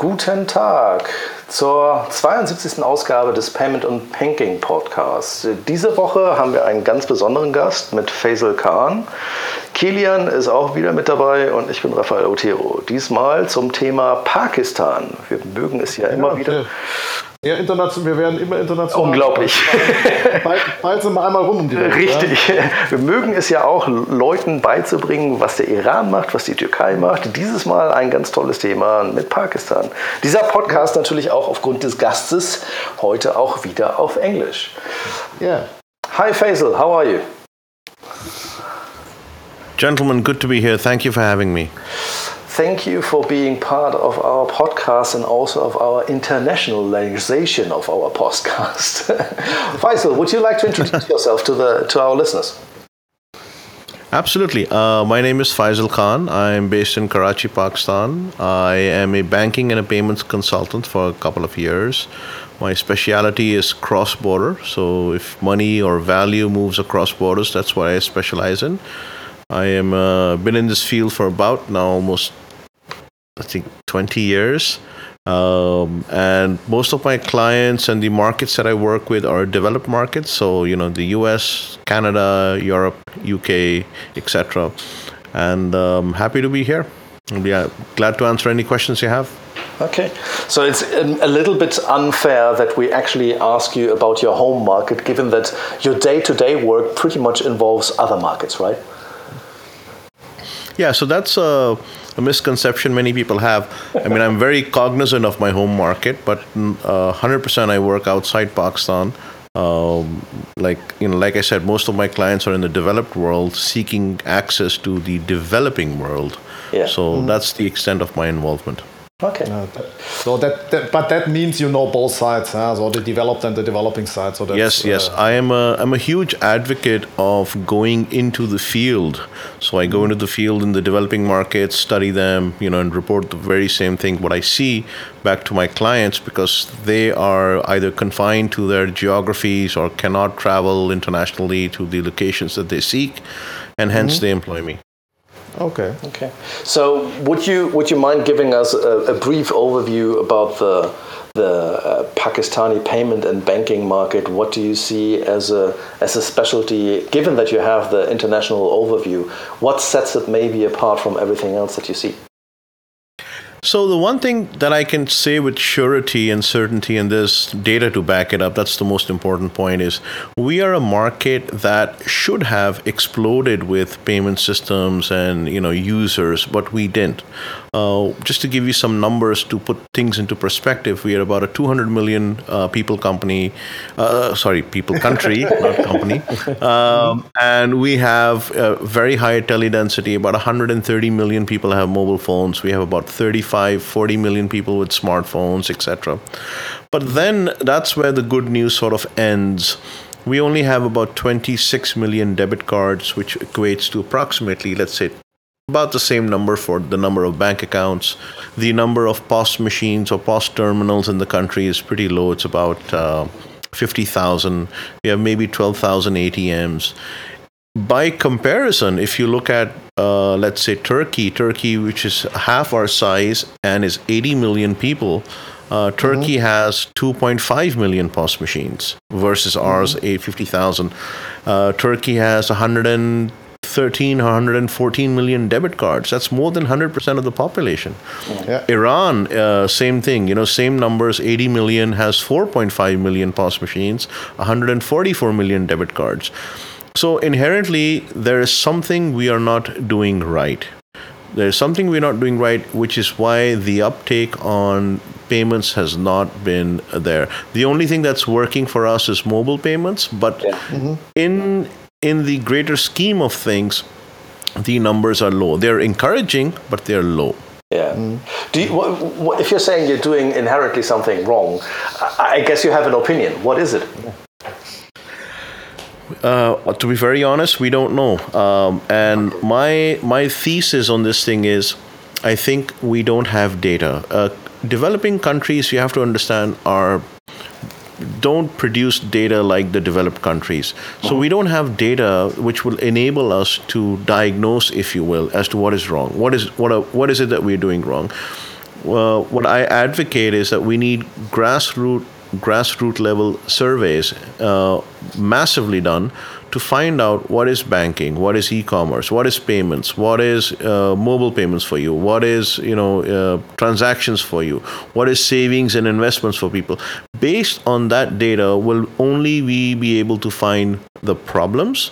Guten Tag zur 72. Ausgabe des Payment und Banking Podcasts. Diese Woche haben wir einen ganz besonderen Gast mit Faisal Khan. Kilian ist auch wieder mit dabei und ich bin Rafael Otero. Diesmal zum Thema Pakistan. Wir mögen es ja, ja immer wieder. Ja, international, wir werden immer international. Unglaublich. Bald, bald sind wir einmal rum um die Welt. Richtig. Ja? Wir mögen es ja auch, Leuten beizubringen, was der Iran macht, was die Türkei macht. Dieses Mal ein ganz tolles Thema mit Pakistan. Dieser Podcast natürlich auch aufgrund des Gastes heute auch wieder auf Englisch. Yeah. Hi Faisal, how are you? Gentlemen, good to be here. Thank you for having me. Thank you for being part of our podcast and also of our internationalization of our podcast. Faisal, would you like to introduce yourself to the to our listeners? Absolutely. Uh, my name is Faisal Khan. I'm based in Karachi, Pakistan. I am a banking and a payments consultant for a couple of years. My specialty is cross border. So, if money or value moves across borders, that's what I specialize in. I am uh, been in this field for about now almost I think 20 years. Um, and most of my clients and the markets that I work with are developed markets. So, you know, the US, Canada, Europe, UK, etc. And um, happy to be here. I'll be uh, glad to answer any questions you have. Okay, so it's a little bit unfair that we actually ask you about your home market, given that your day to day work pretty much involves other markets, right? Yeah, so that's a, a, misconception many people have. I mean, I'm very cognizant of my home market, but uh, 100% I work outside Pakistan. Um, like you know, like I said, most of my clients are in the developed world, seeking access to the developing world. Yeah. So mm-hmm. that's the extent of my involvement. Okay. Uh, so that, that, but that means you know both sides, huh? so the developed and the developing side. So yes, yes, uh, I am a I'm a huge advocate of going into the field. So I go into the field in the developing markets, study them, you know, and report the very same thing what I see back to my clients because they are either confined to their geographies or cannot travel internationally to the locations that they seek, and hence mm-hmm. they employ me. Okay. Okay. So, would you would you mind giving us a, a brief overview about the the uh, Pakistani payment and banking market? What do you see as a as a specialty? Given that you have the international overview, what sets it maybe apart from everything else that you see? So the one thing that I can say with surety and certainty, and there's data to back it up, that's the most important point, is we are a market that should have exploded with payment systems and you know users, but we didn't. Uh, just to give you some numbers to put things into perspective, we are about a 200 million uh, people company, uh, sorry, people country, not company, um, and we have a very high tele density. About 130 million people have mobile phones. We have about 35, 40 million people with smartphones, etc. But then that's where the good news sort of ends we only have about 26 million debit cards, which equates to approximately, let's say, about the same number for the number of bank accounts. The number of POS machines or POS terminals in the country is pretty low. It's about uh, 50,000. We have maybe 12,000 ATMs. By comparison, if you look at, uh, let's say, Turkey, Turkey, which is half our size and is 80 million people, uh, Turkey mm-hmm. has 2.5 million POS machines versus mm-hmm. ours, 50,000. Uh, Turkey has 100 13 or 114 million debit cards. That's more than 100% of the population. Yeah. Iran, uh, same thing. You know, same numbers. 80 million has 4.5 million POS machines, 144 million debit cards. So inherently, there is something we are not doing right. There's something we're not doing right, which is why the uptake on payments has not been there. The only thing that's working for us is mobile payments, but yeah. mm-hmm. in in the greater scheme of things, the numbers are low. They're encouraging, but they're low. Yeah. Mm. Do you, what, what, if you're saying you're doing inherently something wrong, I guess you have an opinion. What is it? Uh, to be very honest, we don't know. Um, and my my thesis on this thing is, I think we don't have data. Uh, developing countries, you have to understand, are don't produce data like the developed countries. So we don't have data which will enable us to diagnose, if you will, as to what is wrong. What is what are, what is it that we're doing wrong? uh, what I advocate is that we need grassroots grassroots level surveys uh, massively done to find out what is banking, what is e-commerce, what is payments, what is uh, mobile payments for you, what is you know uh, transactions for you, what is savings and investments for people. Based on that data, will only we be able to find the problems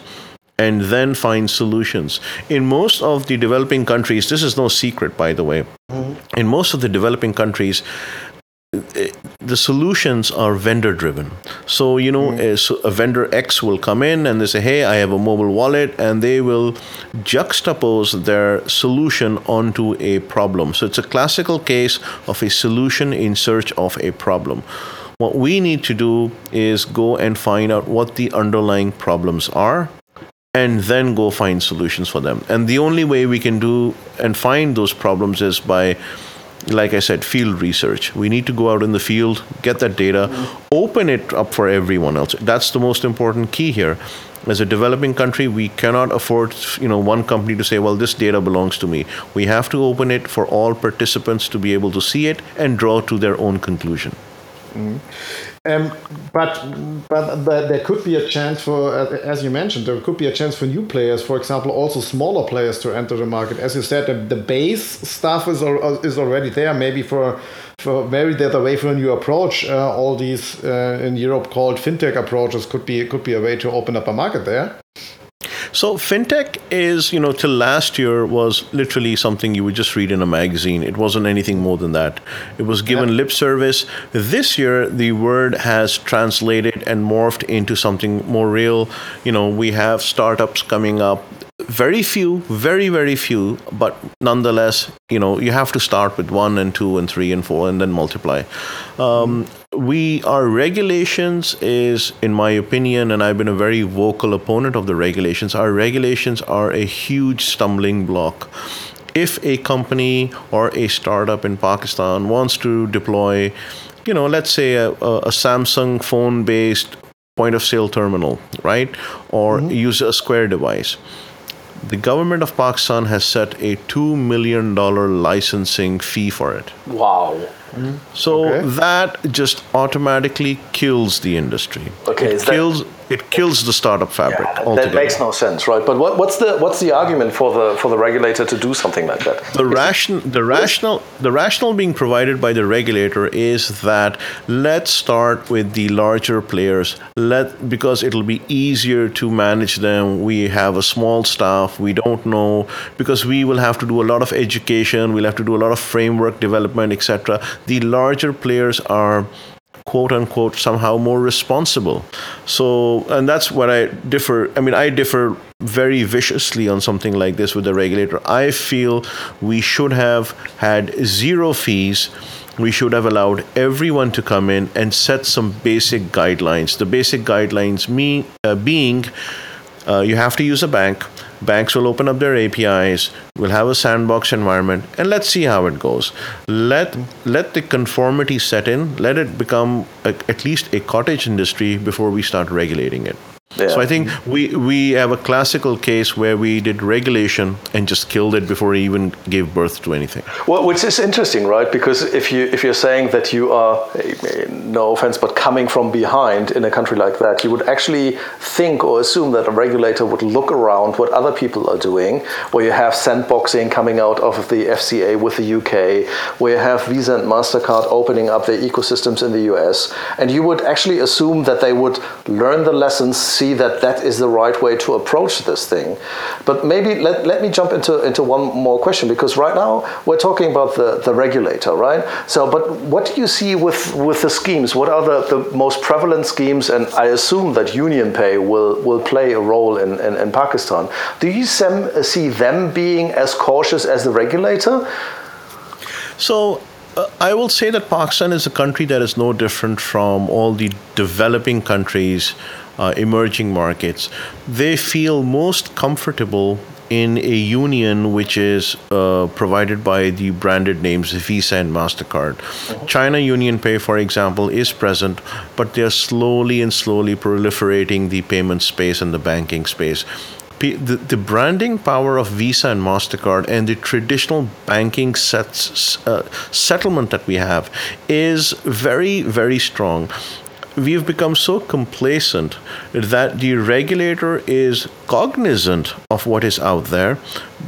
and then find solutions. In most of the developing countries, this is no secret, by the way. Mm-hmm. In most of the developing countries, the solutions are vendor driven. So, you know, mm. a, a, vendor X will come in and they say, hey, I have a mobile wallet, and they will juxtapose their solution onto a problem. So, it's a classical case of a solution in search of a problem. What we need to do is go and find out what the underlying problems are and then go find solutions for them. And the only way we can do and find those problems is by like I said, field research. We need to go out in the field, get that data, open it up for everyone else. That's the most important key here. As a developing country, we cannot afford, you know, one company to say, "Well, this data belongs to me." We have to open it for all participants to be able to see it and draw to their own conclusion. Mm. Um, but, but there could be a chance for, as you mentioned, there could be a chance for new players, for example, also smaller players to enter the market. As you said, the, the base stuff is is already there. Maybe for for maybe there's a way for a new approach. Uh, all these uh, in Europe called fintech approaches could be could be a way to open up a market there. So fintech is, you know, till last year was literally something you would just read in a magazine. It wasn't anything more than that. It was given yeah. lip service. This year, the word has translated and morphed into something more real. You know, we have startups coming up very few, very, very few, but nonetheless, you know, you have to start with one and two and three and four and then multiply. Um, we, our regulations is, in my opinion, and I've been a very vocal opponent of the regulations, our regulations are a huge stumbling block. If a company or a startup in Pakistan wants to deploy, you know, let's say a, a Samsung phone based point of sale terminal, right? Or mm-hmm. use a Square device the government of Pakistan has set a $2 million licensing fee for it. Wow. Mm-hmm. So okay. that just automatically kills the industry. Okay, it kills that, it kills the startup fabric yeah, altogether. That makes no sense, right? But what, what's the what's the argument for the for the regulator to do something like that? The ration the rational the rational being provided by the regulator is that let's start with the larger players. Let because it'll be easier to manage them. We have a small staff. We don't know because we will have to do a lot of education. We'll have to do a lot of framework development, etc. The larger players are quote unquote somehow more responsible. So, and that's what I differ. I mean, I differ very viciously on something like this with the regulator. I feel we should have had zero fees. We should have allowed everyone to come in and set some basic guidelines. The basic guidelines me, uh, being uh, you have to use a bank banks will open up their APIs, we'll have a sandbox environment, and let's see how it goes. Let let the conformity set in, let it become a, at least a cottage industry before we start regulating it. Yeah. So I think we we have a classical case where we did regulation and just killed it before it even gave birth to anything. Well, which is interesting, right? Because if you if you're saying that you are, no offense, but coming from behind in a country like that, you would actually think or assume that a regulator would look around what other people are doing, where you have sandboxing coming out of the FCA with the UK, where you have Visa and Mastercard opening up their ecosystems in the US, and you would actually assume that they would learn the lessons see that that is the right way to approach this thing. But maybe let, let me jump into, into one more question because right now we're talking about the, the regulator, right? So, but what do you see with, with the schemes? What are the, the most prevalent schemes? And I assume that UnionPay will, will play a role in, in, in Pakistan. Do you sem, see them being as cautious as the regulator? So uh, I will say that Pakistan is a country that is no different from all the developing countries uh, emerging markets, they feel most comfortable in a union which is uh, provided by the branded names Visa and MasterCard. Mm-hmm. China UnionPay, for example, is present, but they're slowly and slowly proliferating the payment space and the banking space. the, the branding power of Visa and MasterCard and the traditional banking sets, uh, settlement that we have is very, very strong. We've become so complacent that the regulator is cognizant of what is out there,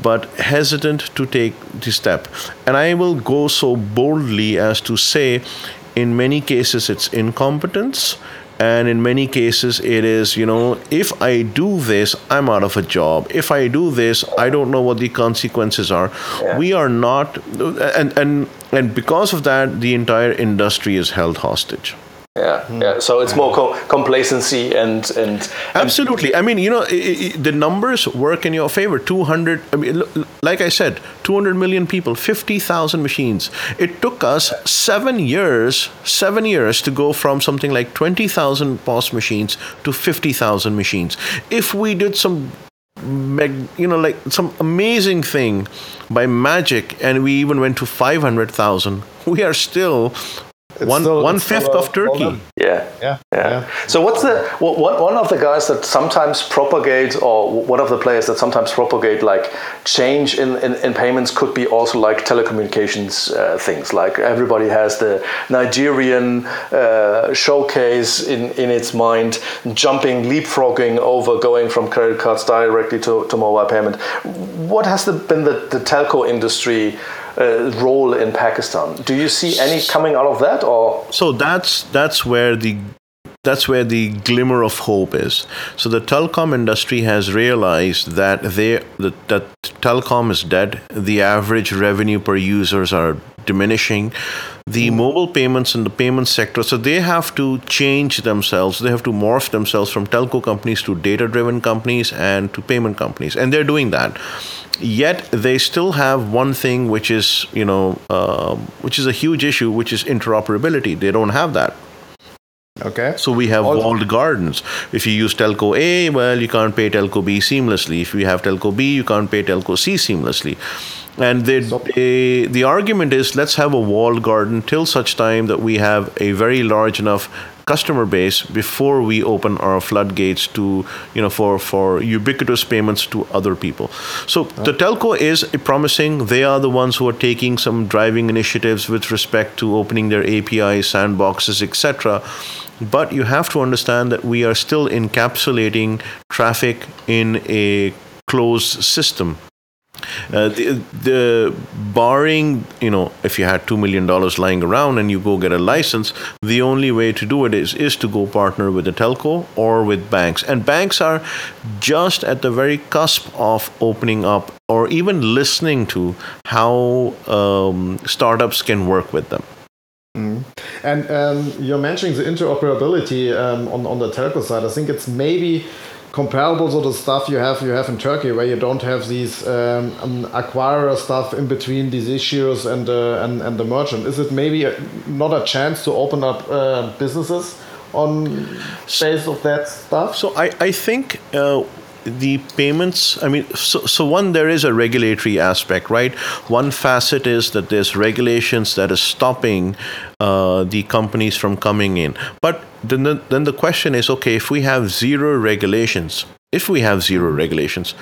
but hesitant to take the step. And I will go so boldly as to say, in many cases, it's incompetence and in many cases it is you know if i do this i'm out of a job if i do this i don't know what the consequences are yeah. we are not and and and because of that the entire industry is held hostage yeah, hmm. yeah. So it's more co- complacency and, and absolutely. I mean, you know, it, it, the numbers work in your favor. Two hundred. I mean, like I said, two hundred million people, fifty thousand machines. It took us seven years, seven years to go from something like twenty thousand POS machines to fifty thousand machines. If we did some you know like some amazing thing by magic and we even went to 500,000 we are still one still, one fifth of Turkey. Yeah. yeah. yeah, So what's the what, one of the guys that sometimes propagates, or one of the players that sometimes propagate like change in, in, in payments could be also like telecommunications uh, things. Like everybody has the Nigerian uh, showcase in in its mind, jumping, leapfrogging over, going from credit cards directly to, to mobile payment. What has the, been the, the telco industry? Uh, role in Pakistan. Do you see any coming out of that, or so that's that's where the that's where the glimmer of hope is. So the telecom industry has realized that they that, that telecom is dead. The average revenue per users are diminishing. The mobile payments in the payment sector, so they have to change themselves. They have to morph themselves from telco companies to data-driven companies and to payment companies, and they're doing that. Yet they still have one thing which is you know uh, which is a huge issue which is interoperability. They don't have that. Okay. So we have also, walled gardens. If you use telco a well you can't pay telco b seamlessly. If you have telco b you can't pay telco c seamlessly and they, they, the argument is let's have a walled garden till such time that we have a very large enough customer base before we open our floodgates to you know for for ubiquitous payments to other people. So the telco is promising. They are the ones who are taking some driving initiatives with respect to opening their apis sandboxes etc but you have to understand that we are still encapsulating traffic in a closed system uh, the, the barring you know if you had two million dollars lying around and you go get a license, the only way to do it is is to go partner with a telco or with banks. And banks are just at the very cusp of opening up or even listening to how um, startups can work with them. Mm. And um, you're mentioning the interoperability um, on on the telco side. I think it's maybe comparable to the stuff you have you have in Turkey, where you don't have these um, um, acquirer stuff in between these issues and uh, and and the merchant. Is it maybe a, not a chance to open up uh, businesses on base of that stuff? So I I think. Uh, the payments i mean so, so one there is a regulatory aspect right? One facet is that there's regulations that is stopping uh, the companies from coming in. But then the, then the question is okay if we have zero regulations if we have zero regulations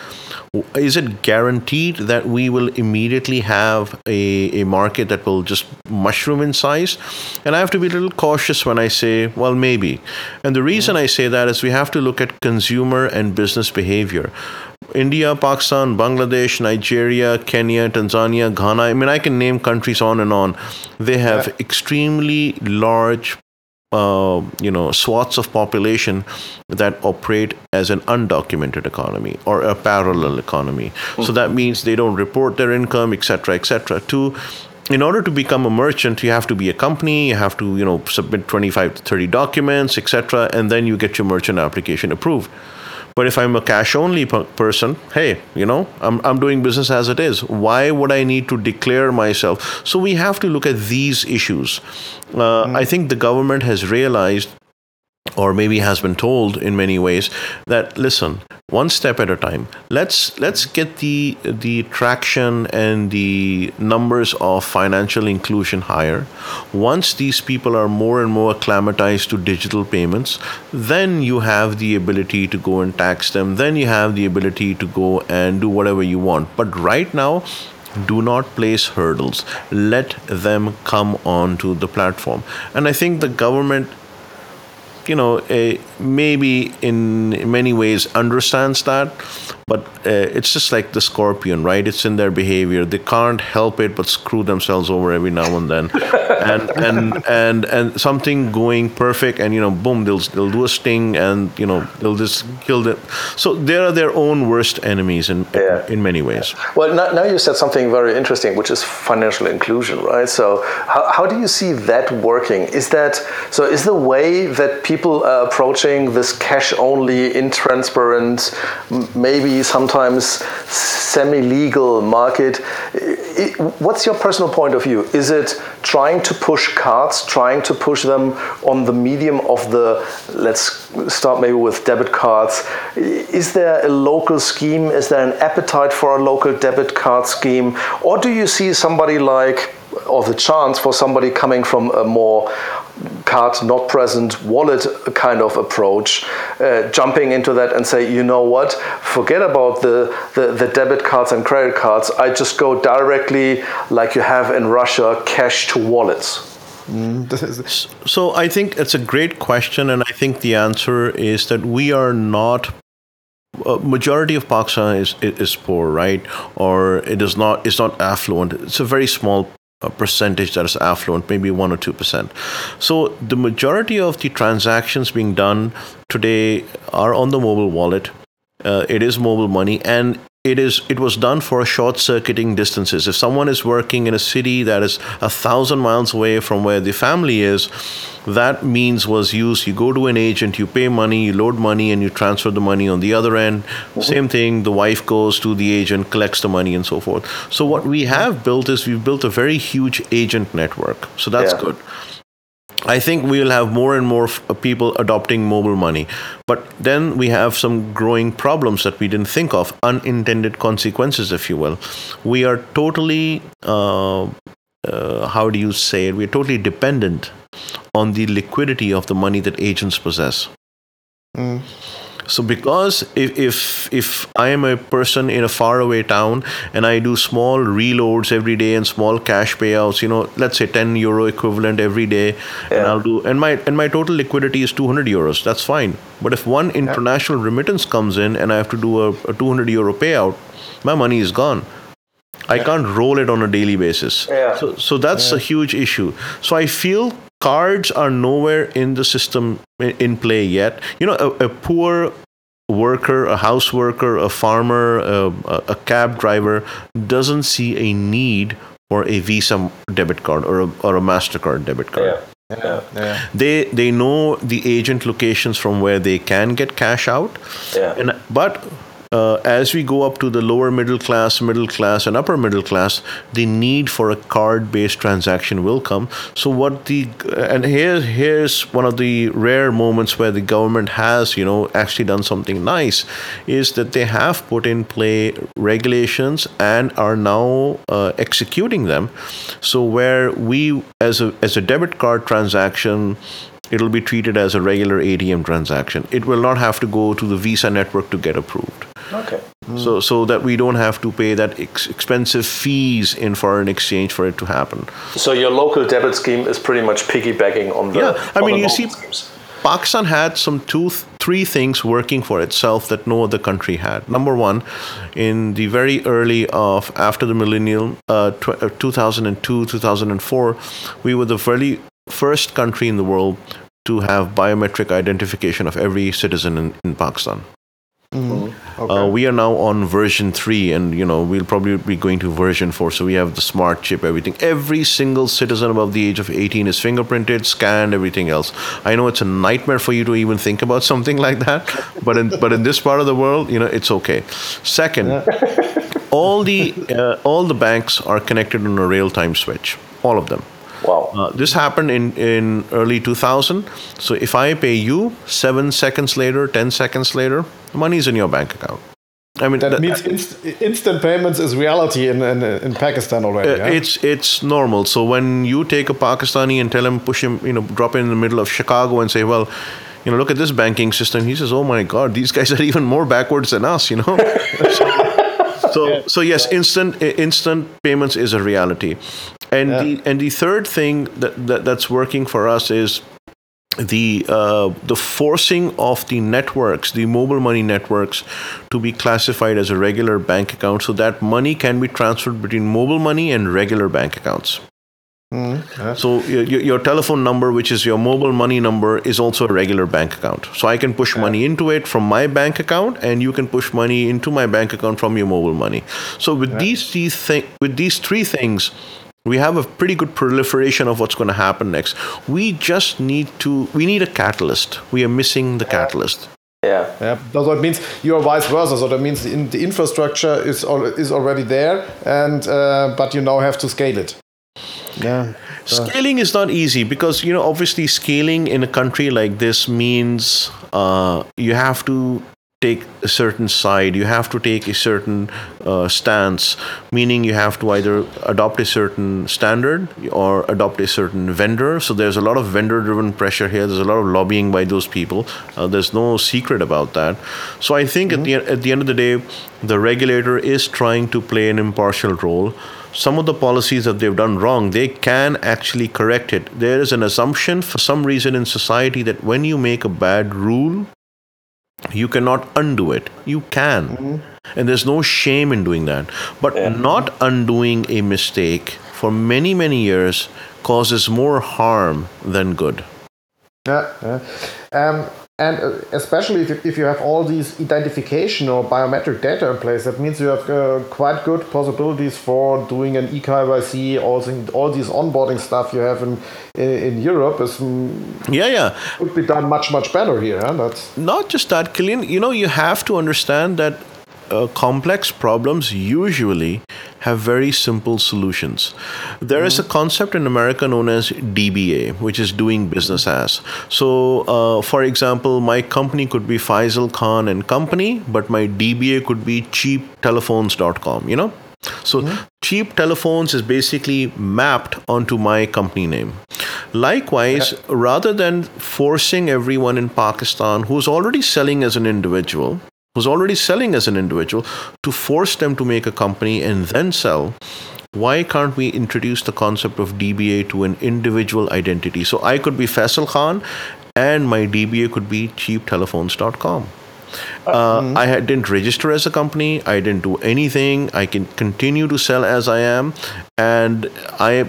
is it guaranteed that we will immediately have a, a market that will just mushroom in size and i have to be a little cautious when i say well maybe and the reason i say that is we have to look at consumer and business behavior India, Pakistan, Bangladesh, Nigeria, Kenya, Tanzania, Ghana. I mean, I can name countries on and on. They have extremely large uh, you know swaths of population that operate as an undocumented economy or a parallel economy. Mm-hmm. so that means they don't report their income etc etc to in order to become a merchant you have to be a company you have to you know submit 25 to 30 documents etc and then you get your merchant application approved but if I'm a cash only person, hey, you know, I'm, I'm doing business as it is. Why would I need to declare myself? So we have to look at these issues. Uh, mm. I think the government has realized or maybe has been told in many ways that listen one step at a time. Let's let's get the the traction and the numbers of financial inclusion higher. Once these people are more and more acclimatized to digital payments then you have the ability to go and tax them. Then you have the ability to go and do whatever you want. But right now do not place hurdles. Let them come onto the platform. And i think the government you know, a, maybe in many ways understands that, but uh, it's just like the scorpion, right? It's in their behavior. They can't help it but screw themselves over every now and then, and and and and something going perfect, and you know, boom, they'll they'll do a sting, and you know, they'll just kill them. So they are their own worst enemies in yeah. in many ways. Well, now, now you said something very interesting, which is financial inclusion, right? So how how do you see that working? Is that so? Is the way that people are approaching this cash only, intransparent, maybe sometimes semi-legal market. What's your personal point of view? Is it trying to push cards, trying to push them on the medium of the, let's start maybe with debit cards. Is there a local scheme? Is there an appetite for a local debit card scheme? Or do you see somebody like, or the chance for somebody coming from a more card not present wallet kind of approach, uh, jumping into that and say, you know what, forget about the, the, the, debit cards and credit cards. I just go directly, like you have in Russia, cash to wallets. So I think it's a great question, and I think the answer is that we are not uh, majority of Pakistan is, is poor, right? Or it is not. It's not affluent. It's a very small a percentage that is affluent, maybe 1 or 2%. So the majority of the transactions being done today are on the mobile wallet. Uh, it is mobile money and it is it was done for short circuiting distances. If someone is working in a city that is a thousand miles away from where the family is that means was used. You go to an agent you pay money you load money and you transfer the money on the other end. Mm-hmm. same thing the wife goes to the agent collects the money and so forth. So what we have built is we've built a very huge agent network. So that's yeah. good I think we'll have more and more f- uh, people adopting mobile money. But then we have some growing problems that we didn't think of, unintended consequences, if you will. We are totally, uh, uh, how do you say it? We're totally dependent on the liquidity of the money that agents possess. Mm. So because if, if if I am a person in a faraway town and I do small reloads every day and small cash payouts, you know, let's say 10 euro equivalent every day, yeah. and I'll do and my and my total liquidity is 200 euros. That's fine. But if one international yeah. remittance comes in and I have to do a, a 200 euro payout, my money is gone. I can't roll it on a daily basis. Yeah. So, so that's yeah. a huge issue. So I feel cards are nowhere in the system in play yet. You know, a, a poor worker, a house worker, a farmer, a, a, cab driver doesn't see a need for a Visa debit card or a, or a Mastercard debit card. Yeah. Yeah, yeah. They they know the agent locations from where they can get cash out. Yeah. And but uh, as we go up to the lower middle class, middle class, and upper middle class, the need for a card-based transaction will come. So what the and here here's one of the rare moments where the government has you know actually done something nice, is that they have put in play regulations and are now uh, executing them. So where we as a as a debit card transaction it'll be treated as a regular ATM transaction. It will not have to go to the Visa network to get approved. Okay. Mm. So, so that we don't have to pay that ex- expensive fees in foreign exchange for it to happen. So your local debit scheme is pretty much piggybacking on the. Yeah, I mean, you see, schemes. Pakistan had some two, three things working for itself that no other country had. Number one, in the very early of after the millennium, uh, tw- uh, 2002, 2004, we were the very first country in the world to have biometric identification of every citizen in, in Pakistan. Mm-hmm. Okay. Uh, we are now on version three, and you know we'll probably be going to version four. So we have the smart chip, everything. Every single citizen above the age of 18 is fingerprinted, scanned, everything else. I know it's a nightmare for you to even think about something like that, but in but in this part of the world, you know, it's okay. Second, all the uh, all the banks are connected on a real-time switch, all of them. Wow. Uh, this happened in, in early 2000. So if I pay you seven seconds later, 10 seconds later, the money's in your bank account. I mean, that, that means inst instant payments is reality in, in, in Pakistan already. Uh, yeah? It's it's normal. So when you take a Pakistani and tell him, push him, you know, drop him in the middle of Chicago and say, well, you know, look at this banking system. He says, oh my God, these guys are even more backwards than us, you know. so so yes, instant instant payments is a reality, and yeah. the and the third thing that, that that's working for us is the uh, the forcing of the networks, the mobile money networks, to be classified as a regular bank account, so that money can be transferred between mobile money and regular bank accounts. Mm-hmm. So your, your, telephone number, which is your mobile money number, is also a regular bank account. So I can push yeah. money into it from my bank account, and you can push money into my bank account from your mobile money. So with yeah. these these thi- with these three things, we have a pretty good proliferation of what's going to happen next. We just need to we need a catalyst. We are missing the yeah. catalyst. Yeah. yeah. So it means you are vice versa. So that means the, the infrastructure is is already there, and uh, but you now have to scale it. Yeah. Scaling is not easy because you know obviously scaling in a country like this means uh, you have to take a certain side you have to take a certain uh, stance meaning you have to either adopt a certain standard or adopt a certain vendor. So there's a lot of vendor driven pressure here. There's a lot of lobbying by those people. Uh, there's no secret about that. So i think mm-hmm. at the at the end of the day the regulator is trying to play an impartial role some of the policies that they've done wrong, they can actually correct it. There is an assumption for some reason in society that when you make a bad rule, you cannot undo it. You can. Mm-hmm. And there's no shame in doing that. But yeah. not undoing a mistake for many, many years causes more harm than good. Yeah. yeah. Um, and uh, especially if you, if you have all these identification or biometric data in place, that means you have uh, quite good possibilities for doing an eKYC, all, all these onboarding stuff you have in in, in Europe is mm, yeah yeah would be done much much better here. Huh? That's not just that, Kilian. You know, you have to understand that uh, complex problems usually have very simple solutions. There mm-hmm. is a mm-hmm. concept in America known as DBA, which is doing business as. So, uh, for example, my company could be Faisal Khan and Company, but my DBA could be cheaptelephones.com, you know? So, mm-hmm. cheap telephones is basically mapped onto my company name. Likewise, yeah. rather than forcing everyone in Pakistan who's already selling as an individual who's already selling as an individual to force them to make a company and then sell why can't we introduce the concept of DBA to an individual identity? So I could be Faisal Khan and my DBA could be cheaptelephones.com. Uh, mm-hmm. I didn't register as a company. I didn't do anything. I can continue to sell as I am. And I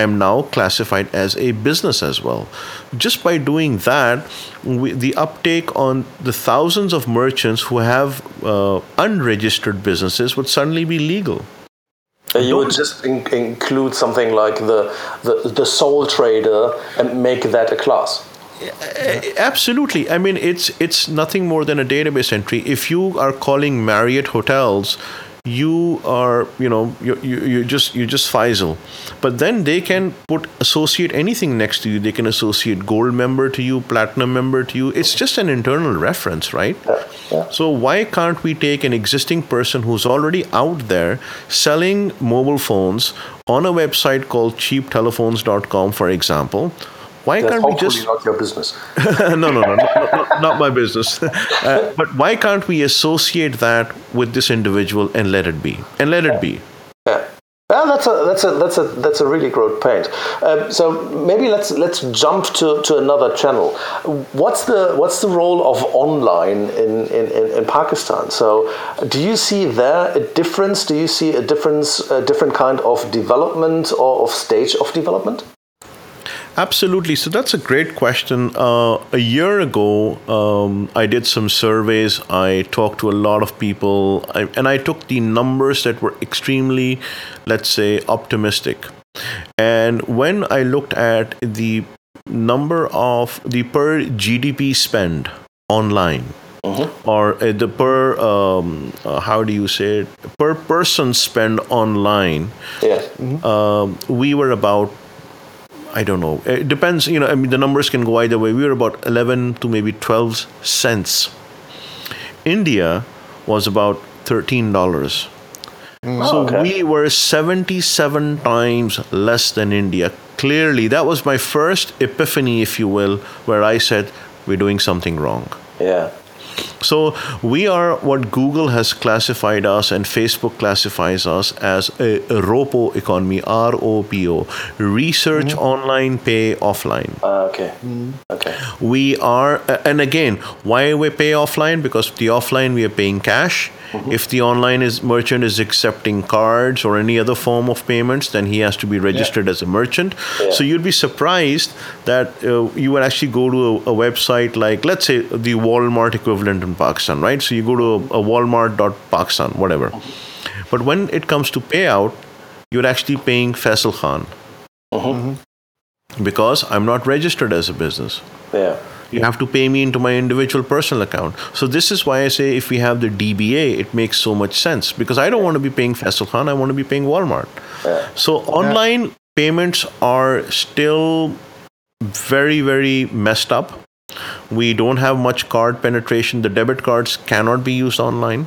am now classified as a business as well. Just by doing that, we, the uptake on the thousands of merchants who have uh, unregistered businesses would suddenly be legal. You would just in- include something like the, the, the sole trader and make that a class. Absolutely. I mean, it's it's nothing more than a database entry. If you are calling Marriott hotels, you are you know you, you, you just you just Faisal. But then they can put associate anything next to you. They can associate gold member to you platinum member to you. It's just an internal reference right? Yeah, yeah. so why can't we take an existing person who's already out there selling mobile phones on a website called cheaptelephones.com for example why That's can't we just not your business? no, no, no, not, not, my business. Uh, but why can't we associate that with this individual and let it be? And let it be. Yeah. Well, that's a that's a that's a that's a really great point. Uh, so maybe let's let's jump to, to another channel. What's the what's the role of online in, in, in, Pakistan? So, do you see there a difference? Do you see a difference, a different kind of development or of stage of development? Absolutely. So that's a great question. Uh, a year ago, um, I did some surveys. I talked to a lot of people, I, and I took the numbers that were extremely, let's say, optimistic. And when I looked at the number of the per GDP spend online, Mm-hmm. or uh, the per um, uh, how do you say it per person spend online yeah mm-hmm. we were about I don't know. It depends. You know, I mean, the numbers can go either way. We were about 11 to maybe 12 cents. India was about $13. Oh, so okay. we were 77 times less than India. Clearly, that was my first epiphany, if you will, where I said, we're doing something wrong. Yeah. So we are what Google has classified us and Facebook classifies us as a, a ROPO economy, R-O-P-O, research online, pay offline. Uh, okay. Okay. We are, and again, why we pay offline? Because the offline we are paying cash. If the online is merchant is accepting cards or any other form of payments, then he has to be registered as a merchant. So you'd be surprised that uh, you would actually go to a, a website like, let's say, the Walmart equivalent in Pakistan, right? So you go to a, Walmart.Pakistan, whatever. But when it comes to payout, you're actually paying Faisal Khan uh-huh. mm-hmm. because I'm not registered as a business. Yeah. You have to pay me into my individual personal account. So this is why I say if we have the DBA, it makes so much sense because I don't want to be paying Faisal Khan. I want to be paying Walmart. So online payments are still very, very messed up. We don't have much card penetration. The debit cards cannot be used online.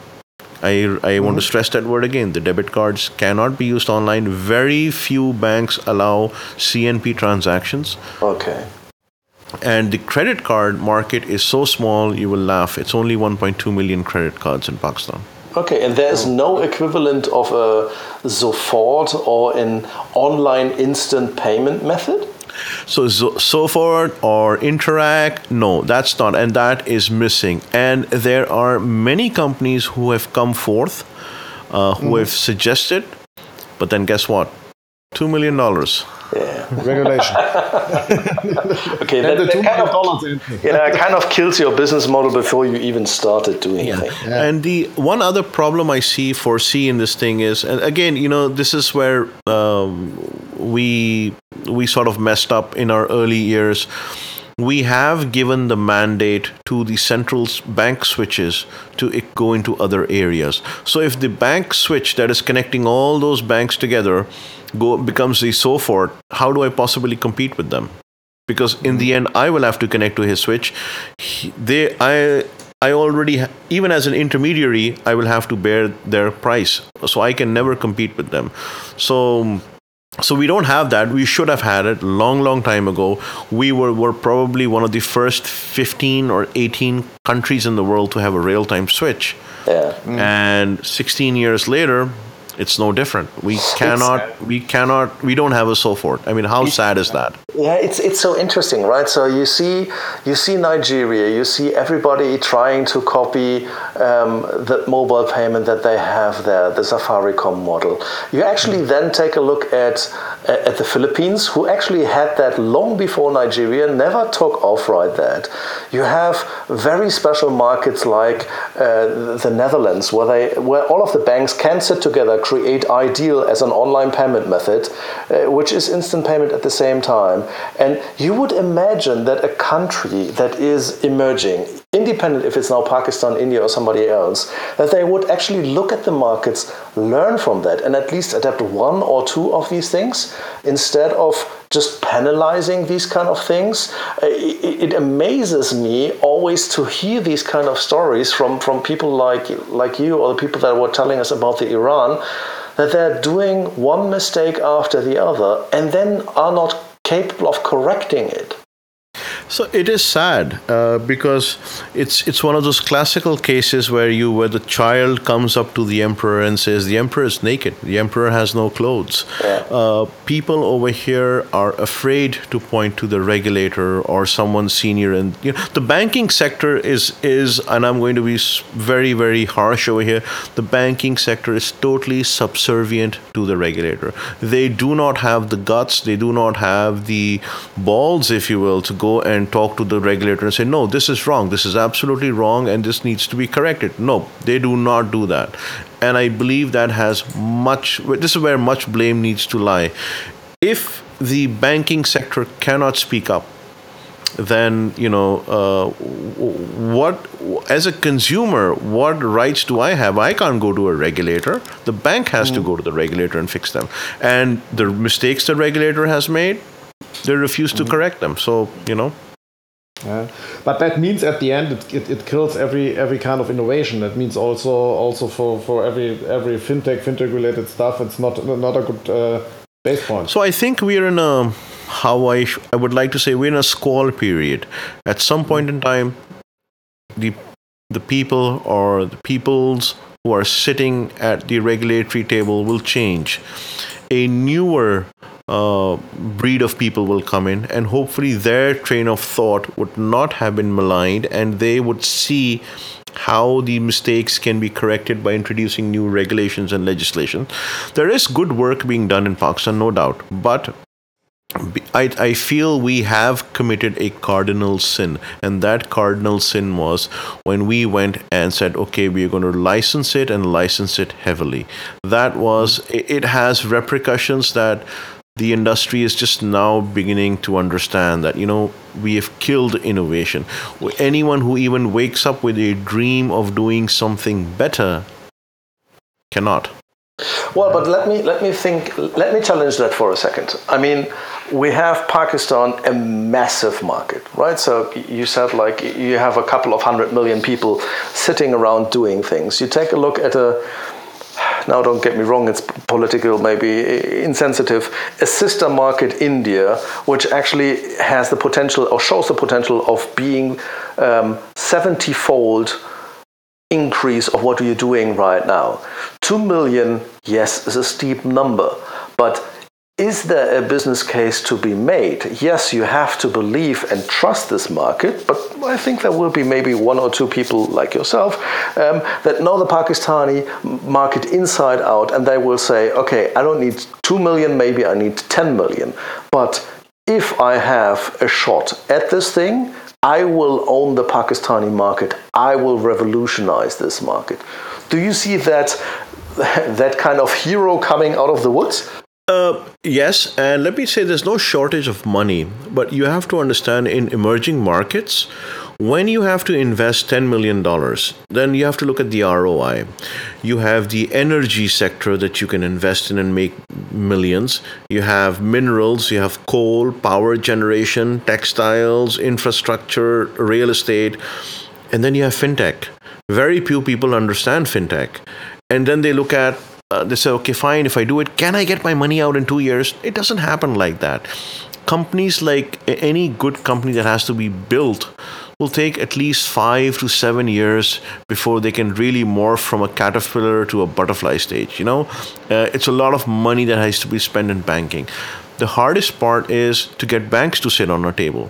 I, I want to mm-hmm. stress that word again. The debit cards cannot be used online. Very few banks allow CNP transactions Okay. and the credit card market is so small you will laugh it's only 1.2 million credit cards in pakistan Okay, and there's no equivalent of a Sofort or an online instant payment method? So so, Sofort or Interac no that's not and that is missing and there are many companies who have come forth uh, who have suggested but then guess what $2 million Yeah. Regulation. Okay, and the that, that kind of, dollars in. you know, it kind of kills your business model before you even started doing anything. And the one other problem I see foresee in this thing is, and again, you know, this is where um, we we sort of messed up in our early years. We have given the mandate to the central bank switches to go into other areas. So if the bank switch that is connecting all those banks together go becomes the Sofort, how do I possibly compete with them? because in the end i will have to connect to his switch He- they i i already even as an intermediary i will have to bear their price so i can never compete with them so so we don't have that. We should have had it long long time ago. We were, were probably one of the first 15 or 18 countries in the world to have a real-time switch. Yeah. Mm. and 16 years later it's no different. We cannot we cannot we don't have a Sofort i mean how sad is that? Yeah, it's it's so interesting, right? So you see, you see Nigeria, you see everybody trying to copy um, the mobile payment that they have there, the Safaricom model. You actually then take a look at at the Philippines, who actually had that long before Nigeria, never took off right that. You have very special markets like uh, the Netherlands, where they where all of the banks can sit together, create iDEAL as an online payment method, uh, which is instant payment at the same time. And you would imagine that a country that is emerging, independent if it's now Pakistan, India, or somebody else, that they would actually look at the markets, learn from that, and at least adapt one or two of these things instead of just penalizing these kind of things. Uh, It, it amazes me always to hear these kind of stories from, from people like, like you or the people that were telling us about the Iran that they're doing one mistake after the other and then are not capable of correcting it. So it is sad uh, because it's it's one of those classical cases where you where the child comes up to the emperor and says the emperor is naked, the emperor has no clothes. Uh, people over here are afraid to point to the regulator or someone senior, and you know, the banking sector is is and I'm going to be very very harsh over here. The banking sector is totally subservient to the regulator. They do not have the guts, they do not have the balls, if you will, to go and talk to the regulator and say, no, this is wrong, this is absolutely wrong, and this needs to be corrected. No, they do not do that. And I believe that has much, this is where much blame needs to lie. If the banking sector cannot speak up, then you know uh, what as a consumer what rights do i have i can't go to a regulator the bank has to go to the regulator and fix them and the mistakes the regulator has made they refuse to mm-hmm. correct them. So you know. Yeah. But that means at the end it, it, it, kills every every kind of innovation. That means also also for, for every every fintech fintech related stuff. It's not not a good uh, base point. So I think we're in a how I I would like to say we're in a squall period. At some point in time, the the people or the peoples who are sitting at the regulatory table will change. A newer breed of people will come in, and hopefully their train of thought would not have been maligned, and they would see how the mistakes can be corrected by introducing new regulations and legislation. There is good work being done in Pakistan, no doubt, but I, I feel we have committed a cardinal sin, and that cardinal sin was when we went and said, okay, we're going to license it and license it heavily. That was, it has repercussions that the industry is just now beginning to understand that you know we have killed innovation. Anyone who even wakes up with a dream of doing something better cannot. Well but let me let me think let me challenge that for a second. I mean we have pakistan a massive market right? So you said like you have a couple of hundred million people sitting around doing things. You take a look at a now don't get me wrong, it's political, maybe insensitive, a sister market, India, which actually has the potential or shows the potential of being um, 70 fold increase of what you're doing right now. 2 million, yes, is a steep number, but is there a business case to be made? Yes, you have to believe and trust this market, but I think there will be maybe one or two people like yourself um, that know the Pakistani market inside out, and they will say, okay, I don't need 2 million, maybe I need 10 million. But if I have a shot at this thing, I will own the Pakistani market. I will revolutionize this market. Do you see that that kind of hero coming out of the woods? Uh, yes, and let me say there's no shortage of money, but you have to understand in emerging markets, when you have to invest $10 million, then you have to look at the ROI. You have the energy sector that you can invest in and make millions. You have minerals, you have coal, power generation, textiles, infrastructure, real estate, and then you have fintech. Very few people understand fintech. And then they look at uh, they say, okay, fine, if I do it, can I get my money out in two years? It doesn't happen like that. Companies like any good company that has to be built will take at least five to seven years before they can really morph from a caterpillar to a butterfly stage. You know, uh, it's a lot of money that has to be spent in banking. The hardest part is to get banks to sit on a table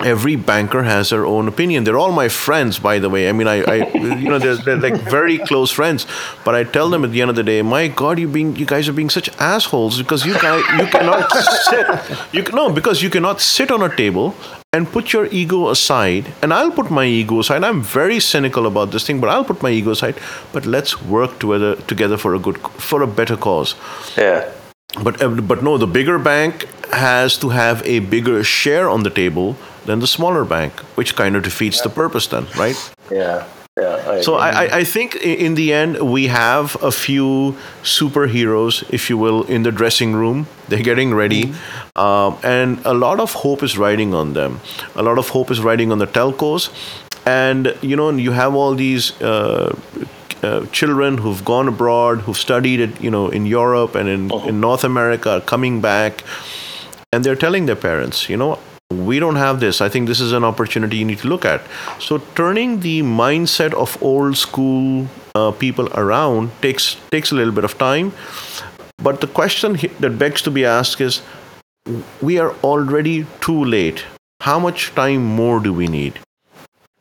every banker has their own opinion. They're all my friends, by the way. I mean, I, I you know, they're, they're, like very close friends. But I tell them at the end of the day, my God, you being, you guys are being such assholes because you guys, you cannot sit, you can, no, because you cannot sit on a table and put your ego aside. And I'll put my ego aside. I'm very cynical about this thing, but I'll put my ego aside. But let's work together, together for a good, for a better cause. Yeah. But but no, the bigger bank has to have a bigger share on the table than the smaller bank, which kind of defeats the purpose then, right? Yeah. Yeah, I so I, I think in the end we have a few superheroes, if you will, in the dressing room. They're getting ready, mm-hmm. um, and a lot of hope is riding on them. A lot of hope is riding on the telcos, and you know you have all these uh, uh, children who've gone abroad, who've studied it, you know, in Europe and in, uh-huh. in North America, are coming back, and they're telling their parents, you know, we don't have this. I think this is an opportunity you need to look at. So turning the mindset of old school uh, people around takes takes a little bit of time. But the question that begs to be asked is, we are already too late. How much time more do we need?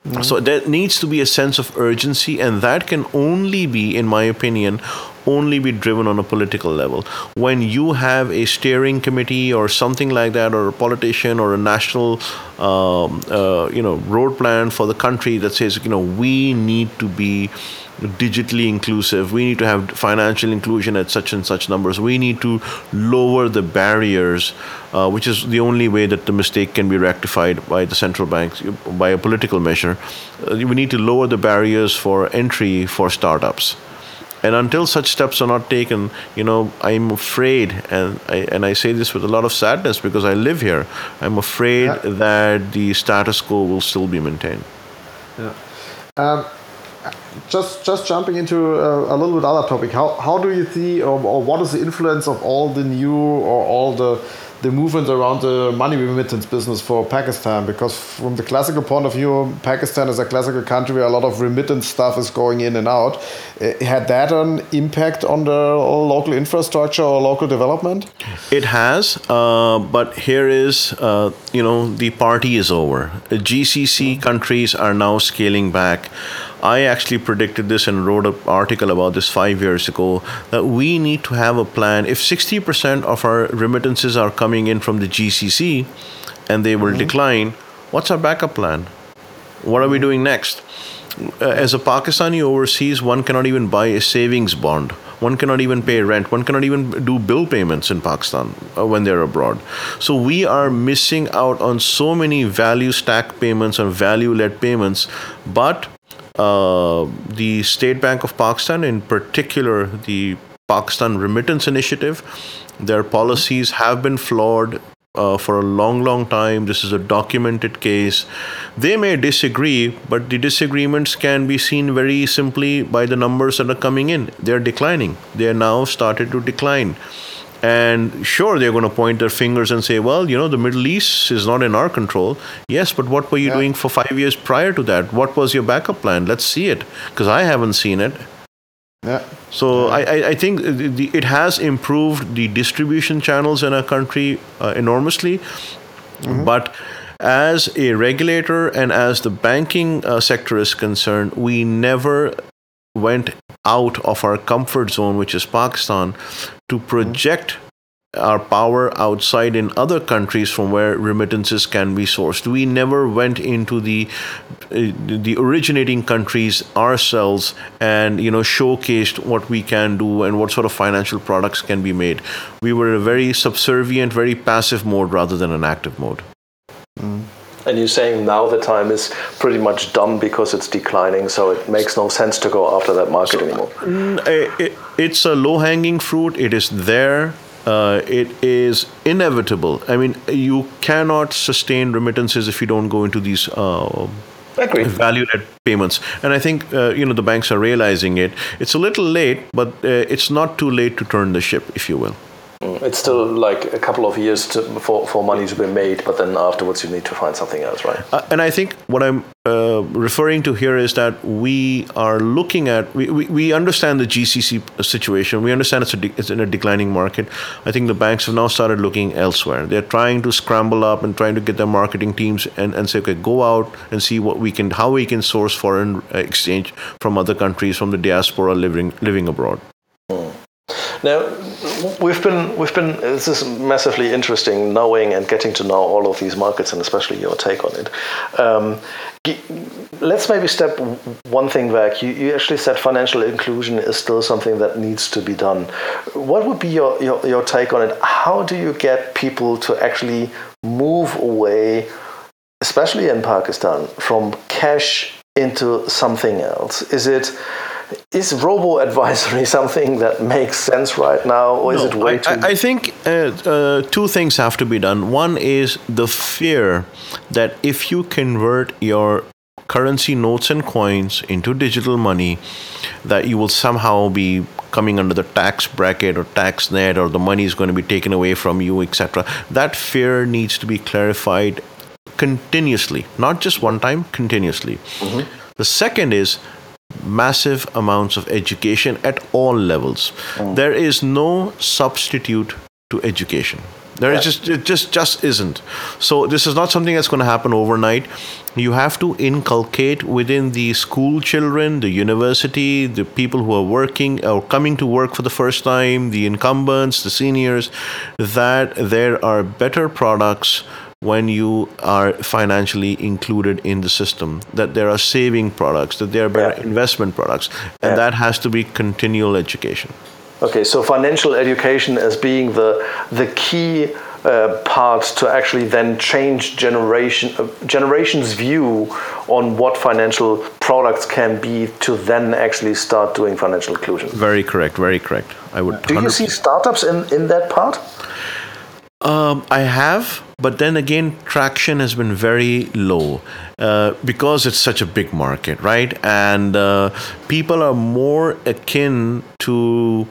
Mm-hmm. So there needs to be a sense of urgency, and that can only be, in my opinion, only be driven on a political level. When you have a steering committee or something like that, or a politician or a national, um, uh, you know, road plan for the country that says, you know, we need to be digitally inclusive. We need to have financial inclusion at such and such numbers. We need to lower the barriers, uh, which is the only way that the mistake can be rectified by the central banks by a political measure. Uh, we need to lower the barriers for entry for startups. And until such steps are not taken, you know, I'm afraid, and I, and I say this with a lot of sadness because I live here. I'm afraid Yeah. that the status quo will still be maintained. Yeah. Um, just just jumping into uh, a little bit other topic. How how do you see, or, or what is the influence of all the new or all the the movements around the money remittance business for Pakistan? Because from the classical point of view, Pakistan is a classical country where a lot of remittance stuff is going in and out. Uh, had that an impact on the local infrastructure or local development? It has, uh, but here is, uh, you know, the party is over. GCC countries are now scaling back. I actually predicted this and wrote an article about this five years ago that we need to have a plan. If 60% of our remittances are coming in from the GCC and they will decline, what's our backup plan? What are we doing next? Uh, as a Pakistani overseas, one cannot even buy a savings bond. One cannot even pay rent. One cannot even do bill payments in Pakistan uh, when they're abroad. So we are missing out on so many value stack payments and value led payments. But uh, the State Bank of Pakistan, in particular, the Pakistan Remittance Initiative, their policies have been flawed uh, for a long, long time. This is a documented case. They may disagree, but the disagreements can be seen very simply by the numbers that are coming in. They're declining. They are now started to decline. And sure, they're going to point their fingers and say, well, you know, the Middle East is not in our control. Yes, but what were you Yeah. doing for five years prior to that? What was your backup plan? Let's see it, because I haven't seen it. Yeah. So I, I, I think the, it has improved the distribution channels in our country uh, enormously. But as a regulator and as the banking uh, sector is concerned, we never went out of our comfort zone, which is Pakistan, to project our power outside in other countries from where remittances can be sourced. We never went into the uh, the originating countries ourselves and you know showcased what we can do and what sort of financial products can be made. We were a very subservient, very passive mode rather than an active mode. And you're saying now the time is pretty much done because it's declining, so it makes no sense to go after that market anymore. Mm, eh, it, it's a low hanging fruit. It is there. Uh, it is inevitable. I mean, you cannot sustain remittances if you don't go into these uh, Agreed. value-led payments. And I think uh, you know the banks are realizing it. It's a little late, but uh, it's not too late to turn the ship, if you will. It's still like a couple of years to, for, for money to be made, but then afterwards you need to find something else, right? Uh, and I think what I'm uh, referring to here is that we are looking at, we, we, we understand the GCC situation. We understand it's, a de- it's in a declining market. I think the banks have now started looking elsewhere. They're trying to scramble up and trying to get their marketing teams and, and say, okay, go out and see what we can, how we can source foreign uh, exchange from other countries, from the diaspora living, living abroad. Now, we've been we've been this is massively interesting knowing and getting to know all of these markets and especially your take on it. Um, let's maybe step one thing back. You, you actually said financial inclusion is still something that needs to be done. What would be your, your, your take on it? How do you get people to actually move away, especially in Pakistan, from cash into something else? Is it is robo advisory something that makes sense right now, or is it way I, too? I, I think uh, uh, two things have to be done. One is the fear that if you convert your currency notes and coins into digital money, that you will somehow be coming under the tax bracket or tax net, or the money is going to be taken away from you, etc. That fear needs to be clarified continuously, not just one time, continuously. The second is massive amounts of education at all levels. Mm. There is no substitute to education. There is just it just just isn't. So this is not something that's going to happen overnight. You have to inculcate within the school children, the university, the people who are working or coming to work for the first time, the incumbents, the seniors, that there are better products when you are financially included in the system, that there are saving products, that there are better Yeah. investment products, and Yeah. that has to be continual education. Okay, so financial education as being the the key uh, part to actually then change generation uh, generations view on what financial products can be to then actually start doing financial inclusion. Very correct. Very correct. I would. Do you see startups in in that part? Um, I have, but then again, traction has been very low uh, because it's such a big market, right? And uh, people are more akin to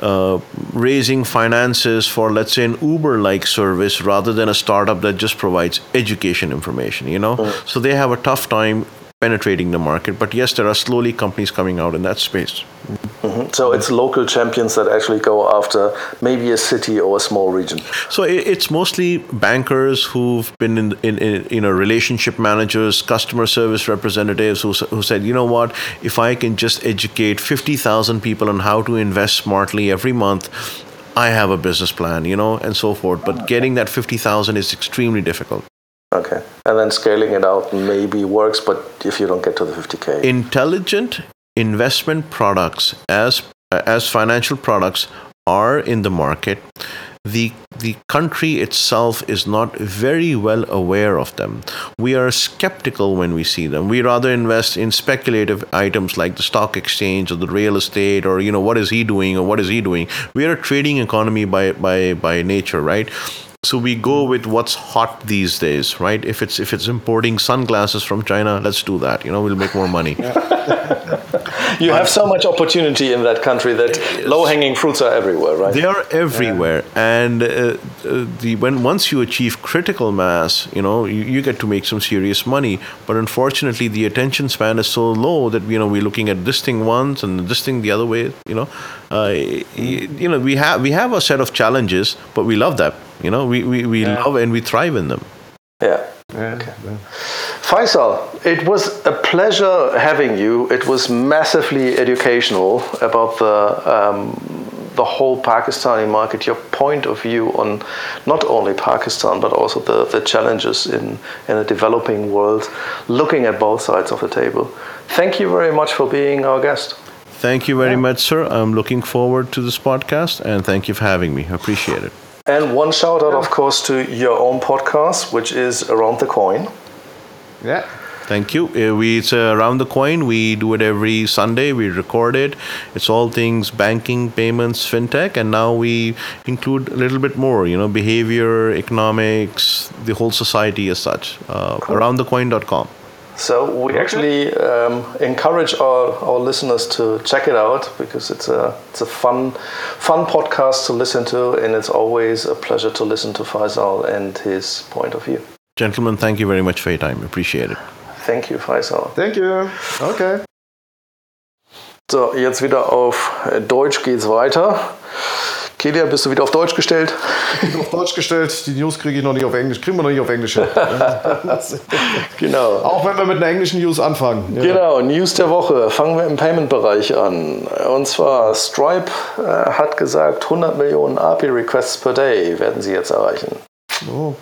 uh, raising finances for, let's say, an Uber like service rather than a startup that just provides education information, you know? Mm. So they have a tough time penetrating the market. But yes, there are slowly companies coming out in that space. Mm-hmm. So it's local champions that actually go after maybe a city or a small region. So it's mostly bankers who've been in, in, in you know relationship managers, customer service representatives who, who said, you know what, if I can just educate fifty thousand people on how to invest smartly every month, I have a business plan, you know, and so forth. But getting that 50,000 is extremely difficult. Okay. And then scaling it out maybe works, but if you don't get to the 50K. Intelligent investment products as as financial products are in the market the the country itself is not very well aware of them. We are skeptical when we see them. We rather invest in speculative items like the stock exchange or the real estate or you know what is he doing or what is he doing? We are a trading economy by by by nature right so we go with what's hot these days right if it's if it's importing sunglasses from china let's do that you know we'll make more money you have so much opportunity in that country that low-hanging fruits are everywhere, right? They are everywhere, yeah. and uh, uh, the when once you achieve critical mass, you know you, you, get to make some serious money. But unfortunately, the attention span is so low that you know we're looking at this thing once and this thing the other way. You know, uh, you know we have we have a set of challenges, but we love that. You know, we we, we yeah. love and we thrive in them. Yeah. Yeah. Okay. Faisal, it was a pleasure having you. It was massively educational about the um, the whole Pakistani market, your point of view on not only Pakistan but also the, the challenges in, in a developing world, looking at both sides of the table. Thank you very much for being our guest. Thank you very yeah. much, sir. I'm looking forward to this podcast and thank you for having me. I appreciate it. And one shout out, of course, to your own podcast, which is Around the Coin. Yeah. Thank you. Uh, we it's uh, around the coin. We do it every Sunday. We record it. It's all things banking, payments, fintech, and now we include a little bit more. You know, behavior, economics, the whole society as such. Uh, cool. Aroundthecoin.com. So we actually um, encourage our, our listeners to check it out because it's a it's a fun fun podcast to listen to, and it's always a pleasure to listen to Faisal and his point of view. Gentlemen, thank you very much for your time. Appreciate it. Thank you, Faisal. Thank you. Okay. So, jetzt wieder auf Deutsch geht's weiter. Kilian, bist du wieder auf Deutsch gestellt? Ich bin auf Deutsch gestellt. Die News kriege ich noch nicht auf Englisch. Kriegen wir noch nicht auf Englisch hin. genau. Auch wenn wir mit einer englischen News anfangen. Ja. Genau, News der Woche. Fangen wir im Payment-Bereich an. Und zwar Stripe äh, hat gesagt, 100 Millionen API-Requests per Day werden sie jetzt erreichen. Oh.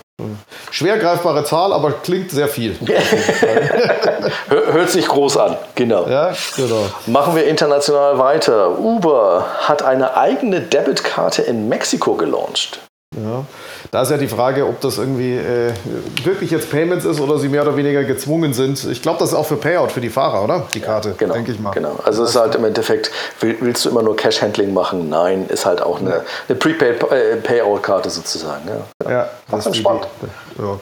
Schwer greifbare Zahl, aber klingt sehr viel. Hört sich groß an, genau. Ja, genau. Machen wir international weiter. Uber hat eine eigene Debitkarte in Mexiko gelauncht. Ja. Da ist ja die Frage, ob das irgendwie äh, wirklich jetzt Payments ist oder sie mehr oder weniger gezwungen sind. Ich glaube, das ist auch für Payout für die Fahrer, oder? Die Karte, ja, genau, denke ich mal. Genau. Also es ist halt im Endeffekt, willst du immer nur Cash-Handling machen? Nein, ist halt auch eine, eine Prepaid-Payout-Karte sozusagen. Ja, ja das ist spannend. Ja.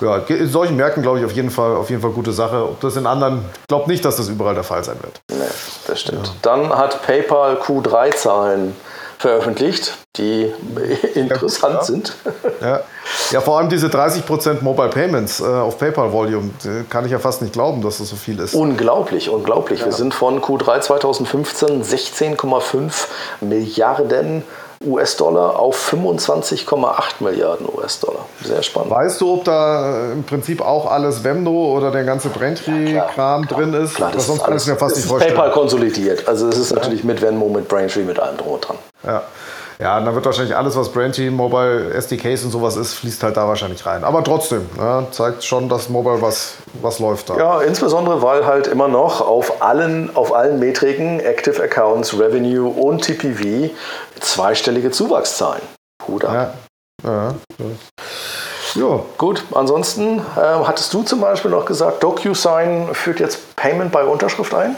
ja, in solchen Märkten glaube ich auf jeden Fall auf jeden Fall gute Sache. Ob das in anderen, glaube nicht, dass das überall der Fall sein wird. Nee, das stimmt. Dann hat PayPal Q3-Zahlen veröffentlicht, die interessant ja, sind. Ja. ja, vor allem diese 30% Mobile Payments äh, auf PayPal Volume, kann ich ja fast nicht glauben, dass das so viel ist. Unglaublich, unglaublich. Ja. Wir sind von Q3 2015 16,5 Milliarden US-Dollar auf 25,8 Milliarden US-Dollar. Sehr spannend. Weißt du, ob da im Prinzip auch alles Vemdo oder der ganze Braintree-Kram ja, drin ist? Klar, das, sonst alles, kann ich mir fast nicht vorstellen. PayPal konsolidiert. Also es ist natürlich mit Venmo, mit Braintree, mit allem drum und dran. Ja. Ja, dann wird wahrscheinlich alles, was Braintree, Mobile, SDKs und sowas ist, fließt halt da wahrscheinlich rein. Aber trotzdem, ja, zeigt schon, dass Mobile was, was läuft da. Ja, insbesondere, weil halt immer noch auf allen, auf allen Metriken, Active Accounts, Revenue und TPV, zweistellige Zuwachszahlen. Hut ab. Ja. Ja, ja. Gut, ansonsten äh, hattest du zum Beispiel noch gesagt, DocuSign führt jetzt Payment bei Unterschrift ein?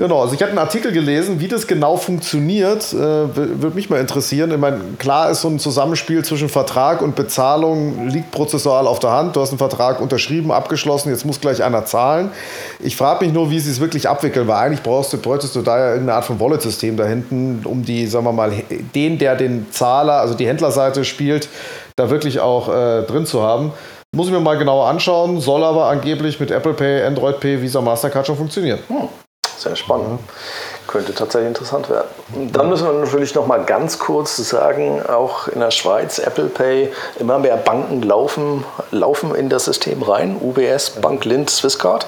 Genau, also ich hatte einen Artikel gelesen, wie das genau funktioniert, äh, würde mich mal interessieren. Ich meine, klar ist so ein Zusammenspiel zwischen Vertrag und Bezahlung liegt prozessual auf der Hand. Du hast einen Vertrag unterschrieben, abgeschlossen, jetzt muss gleich einer zahlen. Ich frage mich nur, wie sie es wirklich abwickeln, weil eigentlich brauchst du, bräuchtest du da ja irgendeine Art von Wallet-System da hinten, um die, sagen wir mal, den, der den Zahler, also die Händlerseite spielt, da wirklich auch äh, drin zu haben. Muss ich mir mal genauer anschauen, soll aber angeblich mit Apple Pay, Android Pay, Visa, Mastercard schon funktionieren. Hm. Sehr spannend. Könnte tatsächlich interessant werden. Dann müssen wir natürlich noch mal ganz kurz sagen, auch in der Schweiz, Apple Pay, immer mehr Banken laufen, laufen in das System rein. UBS, Bank Lind, Swisscard.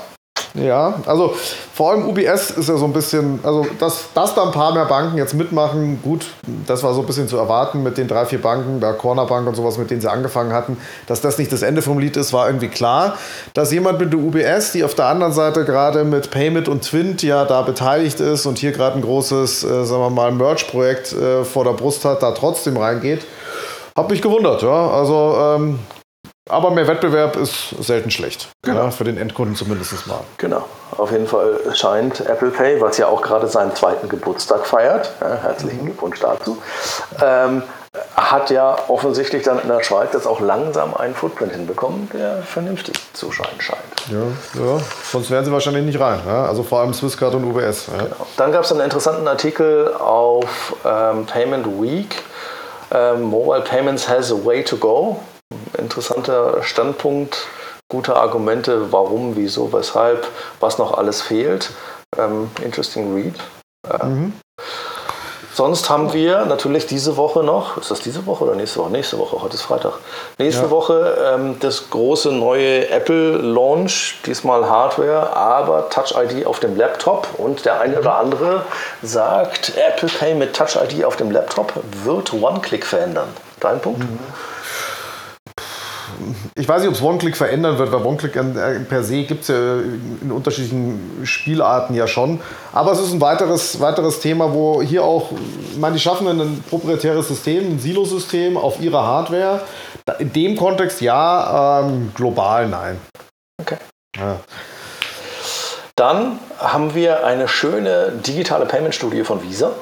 Ja, also vor allem UBS ist ja so ein bisschen, also dass, dass da ein paar mehr Banken jetzt mitmachen, gut, das war so ein bisschen zu erwarten mit den drei, vier Banken, da Corner Bank und sowas, mit denen sie angefangen hatten, dass das nicht das Ende vom Lied ist, war irgendwie klar. Dass jemand mit der UBS, die auf der anderen Seite gerade mit Payment und Twint ja da beteiligt ist und hier gerade ein großes, äh, sagen wir mal, Merch-Projekt äh, vor der Brust hat, da trotzdem reingeht, hat mich gewundert, ja. Also ähm, aber mehr Wettbewerb ist selten schlecht. Genau. Ja, für den Endkunden zumindest mal. Genau. Auf jeden Fall scheint Apple Pay, was ja auch gerade seinen zweiten Geburtstag feiert, ja, herzlichen. Glückwunsch dazu, ähm, hat ja offensichtlich dann in der Schweiz jetzt auch langsam einen Footprint hinbekommen, der vernünftig zu scheinen scheint. Ja, ja. sonst wären sie wahrscheinlich nicht rein. Ja? Also vor allem Swisscard und UBS. Ja. Genau. Dann gab es einen interessanten Artikel auf ähm, Payment Week. Ähm, Mobile Payments has a way to go interessanter Standpunkt, gute Argumente, warum, wieso, weshalb, was noch alles fehlt. Ähm, interesting read. Äh, mhm. Sonst haben wir natürlich diese Woche noch, ist das diese Woche oder nächste Woche? Nächste Woche, heute ist Freitag. Nächste ja. Woche ähm, das große neue Apple Launch, diesmal Hardware, aber Touch ID auf dem Laptop. Und der eine oder andere sagt, Apple Pay mit Touch ID auf dem Laptop wird One-Click verändern. Dein Punkt? Mhm ich weiß nicht, ob es One-Click verändern wird, weil One-Click äh, per se gibt es ja in unterschiedlichen Spielarten ja schon. Aber es ist ein weiteres, weiteres Thema, wo hier auch, ich meine, die schaffen ein proprietäres System, ein Silo-System auf ihrer Hardware. In dem Kontext ja, ähm, global nein. Okay. Ja. Dann haben wir eine schöne digitale Payment-Studie von Visa.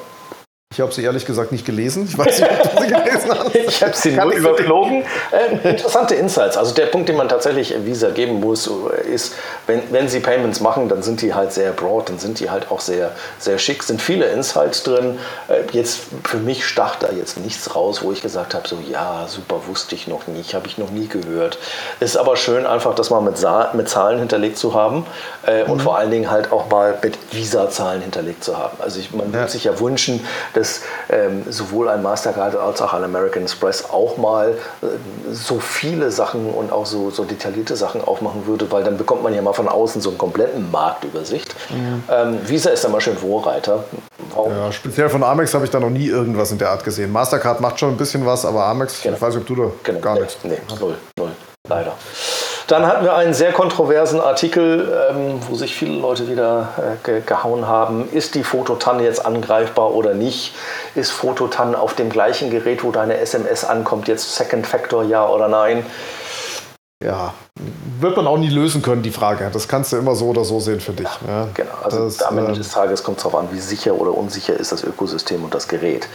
Ich habe sie ehrlich gesagt nicht gelesen. Ich weiß nicht, ob du sie gelesen. Ich habe sie nur überflogen. Äh, interessante Insights. Also der Punkt, den man tatsächlich Visa geben muss, ist, wenn, wenn sie Payments machen, dann sind die halt sehr broad, dann sind die halt auch sehr, sehr schick, sind viele Insights drin. Äh, jetzt für mich stach da jetzt nichts raus, wo ich gesagt habe, so ja, super, wusste ich noch nicht, habe ich noch nie gehört. Ist aber schön einfach, das mal mit, Sa mit Zahlen hinterlegt zu haben äh, mhm. und vor allen Dingen halt auch mal mit Visa-Zahlen hinterlegt zu haben. Also ich, man ja. würde sich ja wünschen, dass ähm, sowohl ein Mastercard als auch ein American Express auch mal äh, so viele Sachen und auch so, so detaillierte Sachen aufmachen würde, weil dann bekommt man ja mal von außen so einen kompletten Marktübersicht. Mhm. Ähm, Visa ist da mal schön Vorreiter. Ja, speziell von Amex habe ich da noch nie irgendwas in der Art gesehen. Mastercard macht schon ein bisschen was, aber Amex, genau. ich weiß nicht, ob du da genau. gar nee, nichts. Nee, null, null, leider. Dann hatten wir einen sehr kontroversen Artikel, ähm, wo sich viele Leute wieder äh, ge gehauen haben. Ist die Fototanne jetzt angreifbar oder nicht? Ist Fototanne auf dem gleichen Gerät, wo deine SMS ankommt, jetzt Second Factor, ja oder nein? Ja, wird man auch nie lösen können, die Frage. Das kannst du immer so oder so sehen für dich. Ja, ja. Genau, also das, am Ende äh, des Tages kommt es darauf an, wie sicher oder unsicher ist das Ökosystem und das Gerät.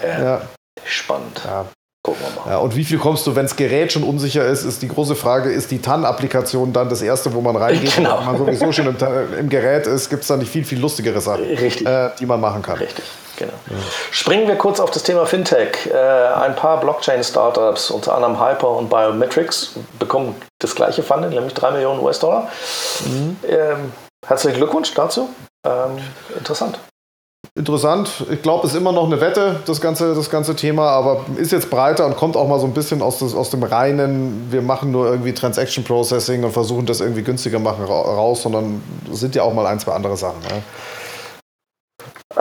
Äh, ja. Spannend. Ja. Gucken wir mal. Ja, und wie viel kommst du, wenn das Gerät schon unsicher ist, ist die große Frage, ist die TAN-Applikation dann das erste, wo man reingeht? Genau. Wenn man sowieso schon im, im Gerät ist, gibt es da nicht viel, viel lustigere Sachen, äh, die man machen kann. Richtig. Genau. Ja. Springen wir kurz auf das Thema Fintech. Äh, ein paar Blockchain-Startups, unter anderem Hyper und Biometrics, bekommen das gleiche Funding, nämlich 3 Millionen US-Dollar. Mhm. Ähm, herzlichen Glückwunsch dazu. Ähm, interessant interessant. Ich glaube, es ist immer noch eine Wette, das ganze, das ganze Thema, aber ist jetzt breiter und kommt auch mal so ein bisschen aus, des, aus dem reinen, wir machen nur irgendwie Transaction Processing und versuchen das irgendwie günstiger machen raus, sondern sind ja auch mal ein, zwei andere Sachen. Ne?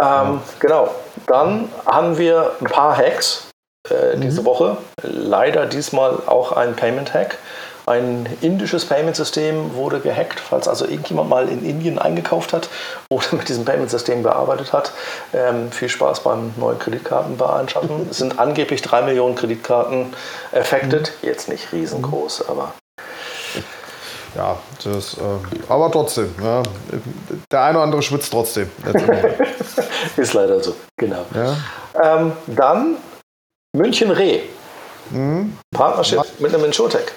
Ähm, genau. Dann haben wir ein paar Hacks äh, diese mhm. Woche. Leider diesmal auch ein Payment-Hack. Ein indisches Payment-System wurde gehackt, falls also irgendjemand mal in Indien eingekauft hat oder mit diesem Payment-System gearbeitet hat. Ähm, viel Spaß beim neuen Kreditkartenbeinschaffen. es sind angeblich drei Millionen Kreditkarten affected. Mhm. Jetzt nicht riesengroß, aber ja, das, äh, aber trotzdem, ja, der eine oder andere schwitzt trotzdem. Ist leider so, genau. Ja. Ähm, dann München Reh. Mhm. Partnership mit einem Insurtech.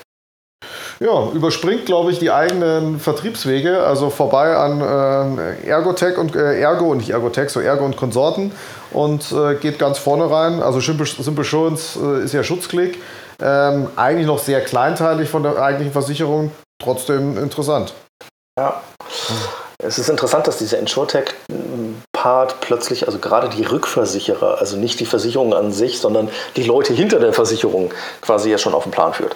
Ja, überspringt, glaube ich, die eigenen Vertriebswege, also vorbei an äh, Ergotech und äh, Ergo, nicht Ergotech, so Ergo und Konsorten und äh, geht ganz vorne rein. Also Simple, Simple Insurance äh, ist ja Schutzklick. Ähm, eigentlich noch sehr kleinteilig von der eigentlichen Versicherung, trotzdem interessant. Ja. Es ist interessant, dass dieser Insurtech-Part plötzlich, also gerade die Rückversicherer, also nicht die Versicherung an sich, sondern die Leute hinter der Versicherung quasi ja schon auf den Plan führt.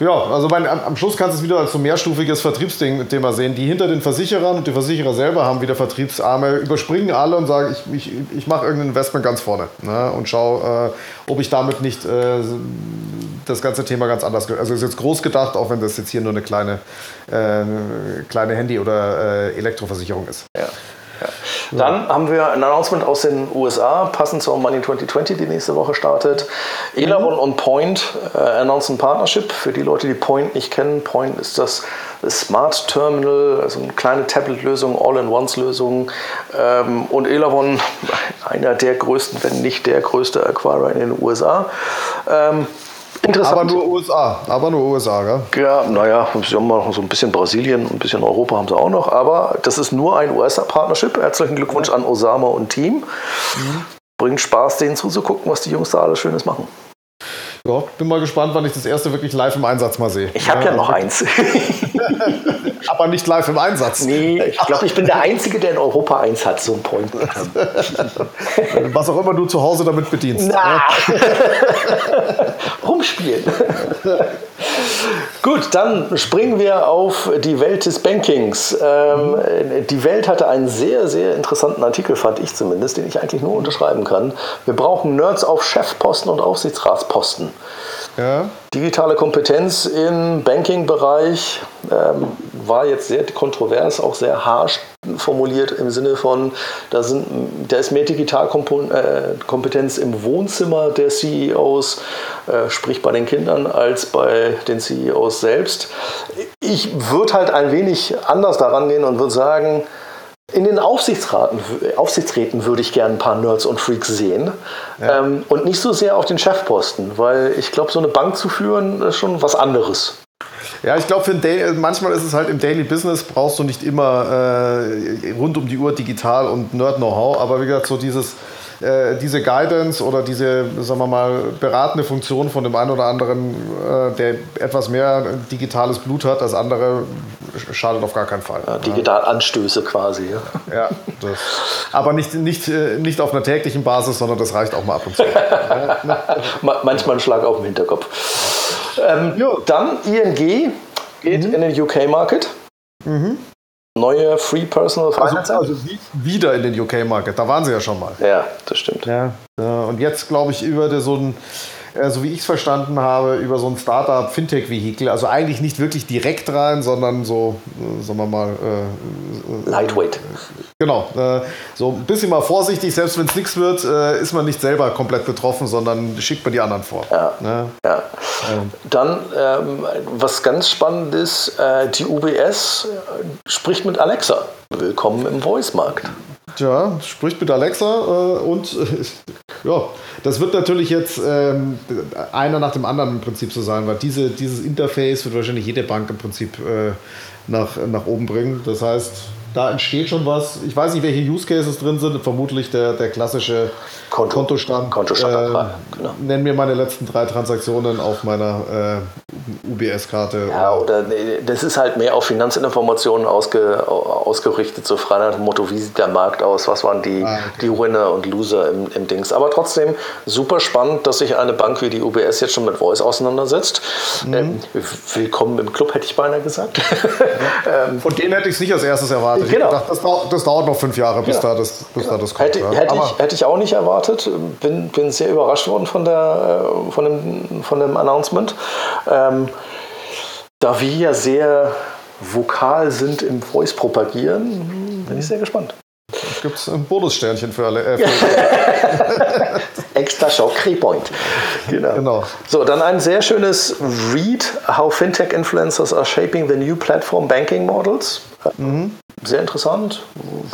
Ja, also mein, am Schluss kannst du es wieder als so mehrstufiges Vertriebsthema sehen. Die hinter den Versicherern und die Versicherer selber haben wieder Vertriebsarme, überspringen alle und sagen, ich, ich, ich mache irgendein Investment ganz vorne ne, und schaue, äh, ob ich damit nicht äh, das ganze Thema ganz anders. Also ist jetzt groß gedacht, auch wenn das jetzt hier nur eine kleine, äh, kleine Handy- oder äh, Elektroversicherung ist. Ja. Dann haben wir ein Announcement aus den USA, passend zur Money 2020, die nächste Woche startet. Elavon mhm. und Point äh, announcen Partnership. Für die Leute, die Point nicht kennen, Point ist das Smart Terminal, also eine kleine Tablet-Lösung, All-in-Ones-Lösung. Ähm, und Elavon, einer der größten, wenn nicht der größte Acquirer in den USA. Ähm, Interessant. Aber nur USA, aber nur USA, gell? Ja, naja, sie haben noch so ein bisschen Brasilien und ein bisschen Europa haben sie auch noch, aber das ist nur ein US-Partnership. Herzlichen Glückwunsch an Osama und Team. Mhm. Bringt Spaß, denen zuzugucken, was die Jungs da alles Schönes machen. Ja, bin mal gespannt, wann ich das erste wirklich live im Einsatz mal sehe. Ich habe ja, ja, noch eins. Aber nicht live im Einsatz. Nee, ich glaube, ich bin der Einzige, der in Europa eins hat, so ein Point. Was auch immer du zu Hause damit bedienst. Na. Rumspielen. Gut, dann springen wir auf die Welt des Bankings. Ähm, die Welt hatte einen sehr, sehr interessanten Artikel, fand ich zumindest, den ich eigentlich nur unterschreiben kann. Wir brauchen Nerds auf Chefposten und Aufsichtsratsposten. Ja. Digitale Kompetenz im Banking-Bereich ähm, war jetzt sehr kontrovers, auch sehr harsch formuliert im Sinne von, da, sind, da ist mehr Digitalkompetenz äh, im Wohnzimmer der CEOs, äh, sprich bei den Kindern, als bei den CEOs selbst. Ich würde halt ein wenig anders daran gehen und würde sagen, in den Aufsichtsraten, Aufsichtsräten würde ich gerne ein paar Nerds und Freaks sehen. Ja. Ähm, und nicht so sehr auf den Chefposten, weil ich glaube, so eine Bank zu führen ist schon was anderes. Ja, ich glaube, manchmal ist es halt im Daily Business, brauchst du nicht immer äh, rund um die Uhr digital und Nerd-Know-how, aber wie gesagt, so dieses äh, diese Guidance oder diese, sagen wir mal, beratende Funktion von dem einen oder anderen, äh, der etwas mehr digitales Blut hat als andere, schadet auf gar keinen Fall. Ja, digital Anstöße quasi. Ja, ja das, aber nicht, nicht, äh, nicht auf einer täglichen Basis, sondern das reicht auch mal ab und zu. Manchmal ein Schlag auf den Hinterkopf. Ähm, dann ING geht mhm. in den UK-Market. Mhm neue Free Personal also, Finance also, also wieder in den UK-Market, da waren sie ja schon mal. Ja, das stimmt. Ja, und jetzt glaube ich über so ein äh, so wie ich es verstanden habe, über so ein Startup-Fintech-Vehikel. Also eigentlich nicht wirklich direkt rein, sondern so, äh, sagen wir mal. Äh, Lightweight. Genau. Äh, so ein bisschen mal vorsichtig, selbst wenn es nichts wird, ist man nicht selber komplett betroffen, sondern schickt man die anderen vor. Ja. Ne? ja. Ähm. Dann, ähm, was ganz spannend ist, die UBS spricht mit Alexa. Willkommen im Voice-Markt. Ja, spricht mit Alexa äh, und äh, ja, das wird natürlich jetzt ähm, einer nach dem anderen im Prinzip so sein, weil diese, dieses Interface wird wahrscheinlich jede Bank im Prinzip äh, nach, nach oben bringen. Das heißt, da entsteht schon was. Ich weiß nicht, welche Use Cases drin sind. Vermutlich der, der klassische Konto, Kontostand. Kontostand äh, genau. Nenn mir meine letzten drei Transaktionen auf meiner äh, UBS-Karte. Ja, oder das ist halt mehr auf Finanzinformationen ausge, ausgerichtet, so frei nach dem Motto, wie sieht der Markt aus, was waren die, ah, okay. die Winner und Loser im, im Dings. Aber trotzdem super spannend, dass sich eine Bank wie die UBS jetzt schon mit Voice auseinandersetzt. Mhm. Ähm, willkommen im Club, hätte ich beinahe gesagt. Ja. ähm, Von denen hätte ich es nicht als erstes erwartet. Genau. Dachte, das, dauert, das, dauert noch fünf Jahre, bis, genau. da, das, bis genau. da das kommt. Hätte, ja. hätte, ich, hätte, ich, auch nicht erwartet. Bin, bin sehr überrascht worden von, der, äh, von, dem, von dem Announcement. Ähm, Da wir ja sehr vokal sind im Voice propagieren, bin ich sehr gespannt. Gibt es ein Bonussternchen für alle? Äh, für Extra Shock Point. Genau. Genau. So, dann ein sehr schönes Read, How Fintech Influencers are shaping the new platform banking models. Sehr interessant,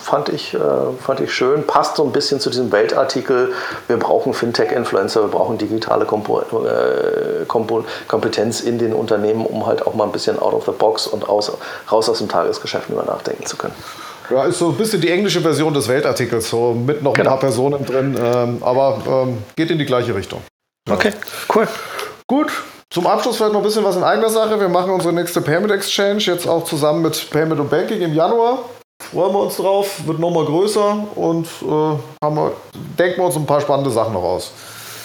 fand ich, äh, fand ich schön. Passt so ein bisschen zu diesem Weltartikel. Wir brauchen Fintech-Influencer, wir brauchen digitale Kompo äh, Kompo Kompetenz in den Unternehmen, um halt auch mal ein bisschen out of the box und aus, raus aus dem Tagesgeschäft über nachdenken zu können. ja, ist so ein bisschen die englische Version des Weltartikels, so mit noch Genau. ein paar Personen drin, ähm, aber ähm, geht in die gleiche Richtung. Okay, cool. Gut, zum Abschluss vielleicht noch ein bisschen was in eigener Sache. Wir machen unsere nächste Payment Exchange jetzt auch zusammen mit Payment und Banking im Januar. Freuen wir uns drauf, wird nochmal größer und äh, haben wir, denken wir uns ein paar spannende Sachen noch aus.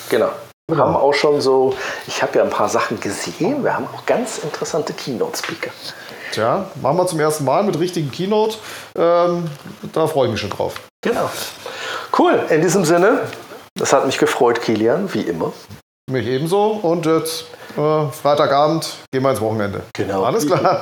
Genau. Wir haben auch schon so, ich habe ja ein paar Sachen gesehen, wir haben auch ganz interessante Keynote-Speaker. Tja, machen wir zum ersten Mal mit richtigen Keynote. Ähm, da freue ich mich schon drauf. Genau. Cool, in diesem Sinne, das hat mich gefreut, Kilian, wie immer. Mich ebenso. Und jetzt äh, Freitagabend gehen wir ins Wochenende. Genau. Alles klar.